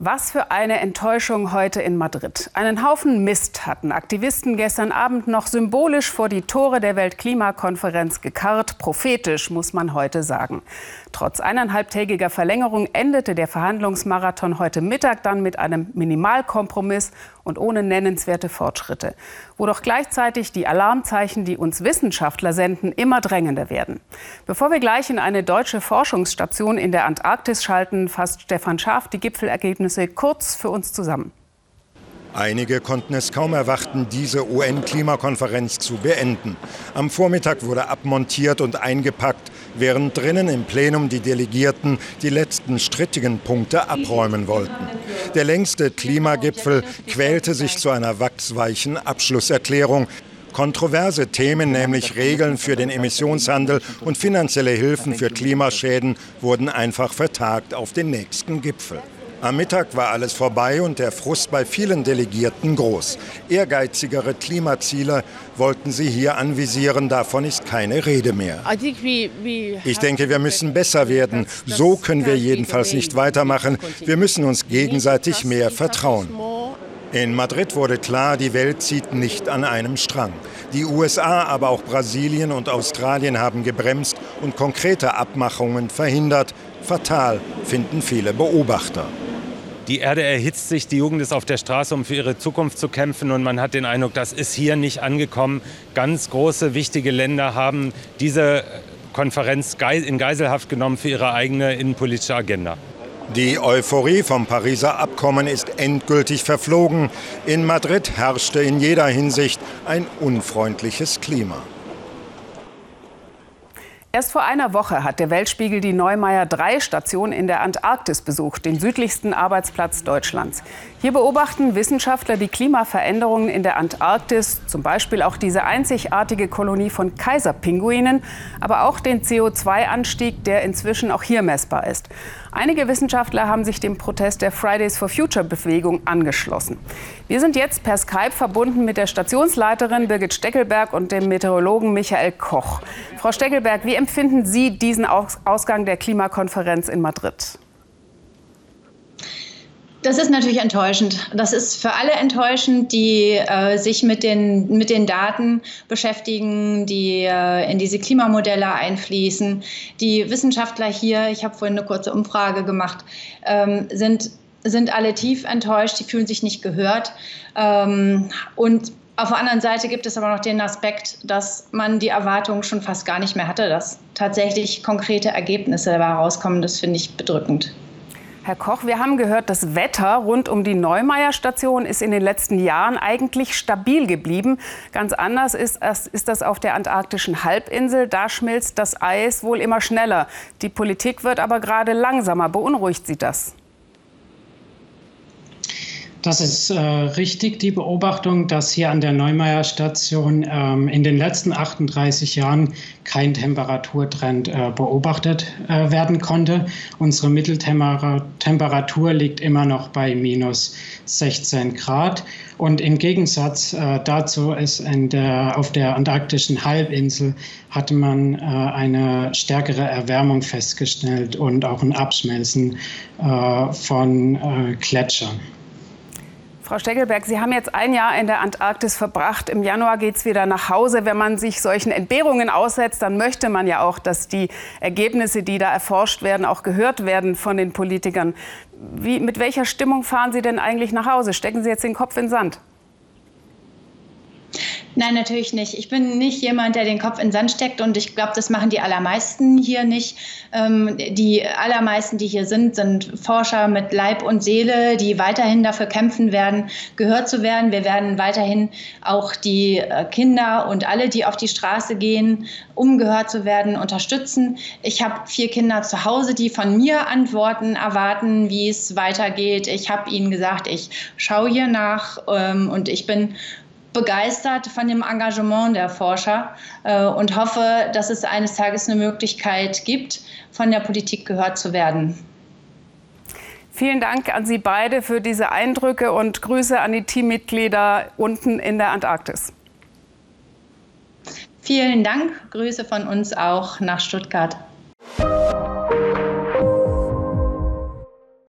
Was für eine Enttäuschung heute in Madrid. Einen Haufen Mist hatten Aktivisten gestern Abend noch symbolisch vor die Tore der Weltklimakonferenz gekarrt. Prophetisch, muss man heute sagen. Trotz eineinhalbtägiger Verlängerung endete der Verhandlungsmarathon heute Mittag dann mit einem Minimalkompromiss und ohne nennenswerte Fortschritte. Wo doch gleichzeitig die Alarmzeichen, die uns Wissenschaftler senden, immer drängender werden. Bevor wir gleich in eine deutsche Forschungsstation in der Antarktis schalten, fasst Stefan Schaaf die Gipfelergebnisse kurz für uns zusammen. Einige konnten es kaum erwarten, diese UN-Klimakonferenz zu beenden. Am Vormittag wurde abmontiert und eingepackt, während drinnen im Plenum die Delegierten die letzten strittigen Punkte abräumen wollten. Der längste Klimagipfel quälte sich zu einer wachsweichen Abschlusserklärung. Kontroverse Themen, nämlich Regeln für den Emissionshandel und finanzielle Hilfen für Klimaschäden, wurden einfach vertagt auf den nächsten Gipfel. Am Mittag war alles vorbei und der Frust bei vielen Delegierten groß. Ehrgeizigere Klimaziele wollten sie hier anvisieren, davon ist keine Rede mehr. Ich denke, wir müssen besser werden. So können wir jedenfalls nicht weitermachen. Wir müssen uns gegenseitig mehr vertrauen. In Madrid wurde klar, die Welt zieht nicht an einem Strang. Die USA, aber auch Brasilien und Australien haben gebremst und konkrete Abmachungen verhindert. Fatal finden viele Beobachter. Die Erde erhitzt sich, die Jugend ist auf der Straße, um für ihre Zukunft zu kämpfen. Und man hat den Eindruck, das ist hier nicht angekommen. Ganz große, wichtige Länder haben diese Konferenz in Geiselhaft genommen für ihre eigene innenpolitische Agenda. Die Euphorie vom Pariser Abkommen ist endgültig verflogen. In Madrid herrschte in jeder Hinsicht ein unfreundliches Klima. Erst vor einer Woche hat der Weltspiegel die Neumeier 3 Station in der Antarktis besucht, den südlichsten Arbeitsplatz Deutschlands. Hier beobachten Wissenschaftler die Klimaveränderungen in der Antarktis, zum Beispiel auch diese einzigartige Kolonie von Kaiserpinguinen, aber auch den CO2-Anstieg, der inzwischen auch hier messbar ist. Einige Wissenschaftler haben sich dem Protest der Fridays for Future Bewegung angeschlossen. Wir sind jetzt per Skype verbunden mit der Stationsleiterin Birgit Steckelberg und dem Meteorologen Michael Koch. Frau Steckelberg, wie empfinden Sie diesen Ausgang der Klimakonferenz in Madrid? Das ist natürlich enttäuschend. Das ist für alle enttäuschend, die äh, sich mit den, mit den Daten beschäftigen, die äh, in diese Klimamodelle einfließen. Die Wissenschaftler hier, ich habe vorhin eine kurze Umfrage gemacht, ähm, sind, sind alle tief enttäuscht, die fühlen sich nicht gehört. Ähm, und auf der anderen Seite gibt es aber noch den Aspekt, dass man die Erwartungen schon fast gar nicht mehr hatte, dass tatsächlich konkrete Ergebnisse dabei rauskommen. Das finde ich bedrückend. Herr Koch, wir haben gehört, das Wetter rund um die Neumeier-Station ist in den letzten Jahren eigentlich stabil geblieben. Ganz anders ist, ist das auf der antarktischen Halbinsel. Da schmilzt das Eis wohl immer schneller. Die Politik wird aber gerade langsamer. Beunruhigt Sie das? Das ist äh, richtig, die Beobachtung, dass hier an der Neumeier Station ähm, in den letzten 38 Jahren kein Temperaturtrend äh, beobachtet äh, werden konnte. Unsere Mitteltemperatur liegt immer noch bei minus 16 Grad. Und im Gegensatz äh, dazu ist der, auf der antarktischen Halbinsel hatte man äh, eine stärkere Erwärmung festgestellt und auch ein Abschmelzen äh, von Gletschern. Frau Steckelberg, Sie haben jetzt ein Jahr in der Antarktis verbracht. Im Januar geht es wieder nach Hause. Wenn man sich solchen Entbehrungen aussetzt, dann möchte man ja auch, dass die Ergebnisse, die da erforscht werden, auch gehört werden von den Politikern. Wie, mit welcher Stimmung fahren Sie denn eigentlich nach Hause? Stecken Sie jetzt den Kopf in den Sand? Nein, natürlich nicht. Ich bin nicht jemand, der den Kopf in den Sand steckt und ich glaube, das machen die allermeisten hier nicht. Ähm, die allermeisten, die hier sind, sind Forscher mit Leib und Seele, die weiterhin dafür kämpfen werden, gehört zu werden. Wir werden weiterhin auch die äh, Kinder und alle, die auf die Straße gehen, um gehört zu werden, unterstützen. Ich habe vier Kinder zu Hause, die von mir Antworten erwarten, wie es weitergeht. Ich habe ihnen gesagt, ich schaue hier nach ähm, und ich bin begeistert von dem Engagement der Forscher äh, und hoffe, dass es eines Tages eine Möglichkeit gibt, von der Politik gehört zu werden. Vielen Dank an Sie beide für diese Eindrücke und Grüße an die Teammitglieder unten in der Antarktis. Vielen Dank. Grüße von uns auch nach Stuttgart.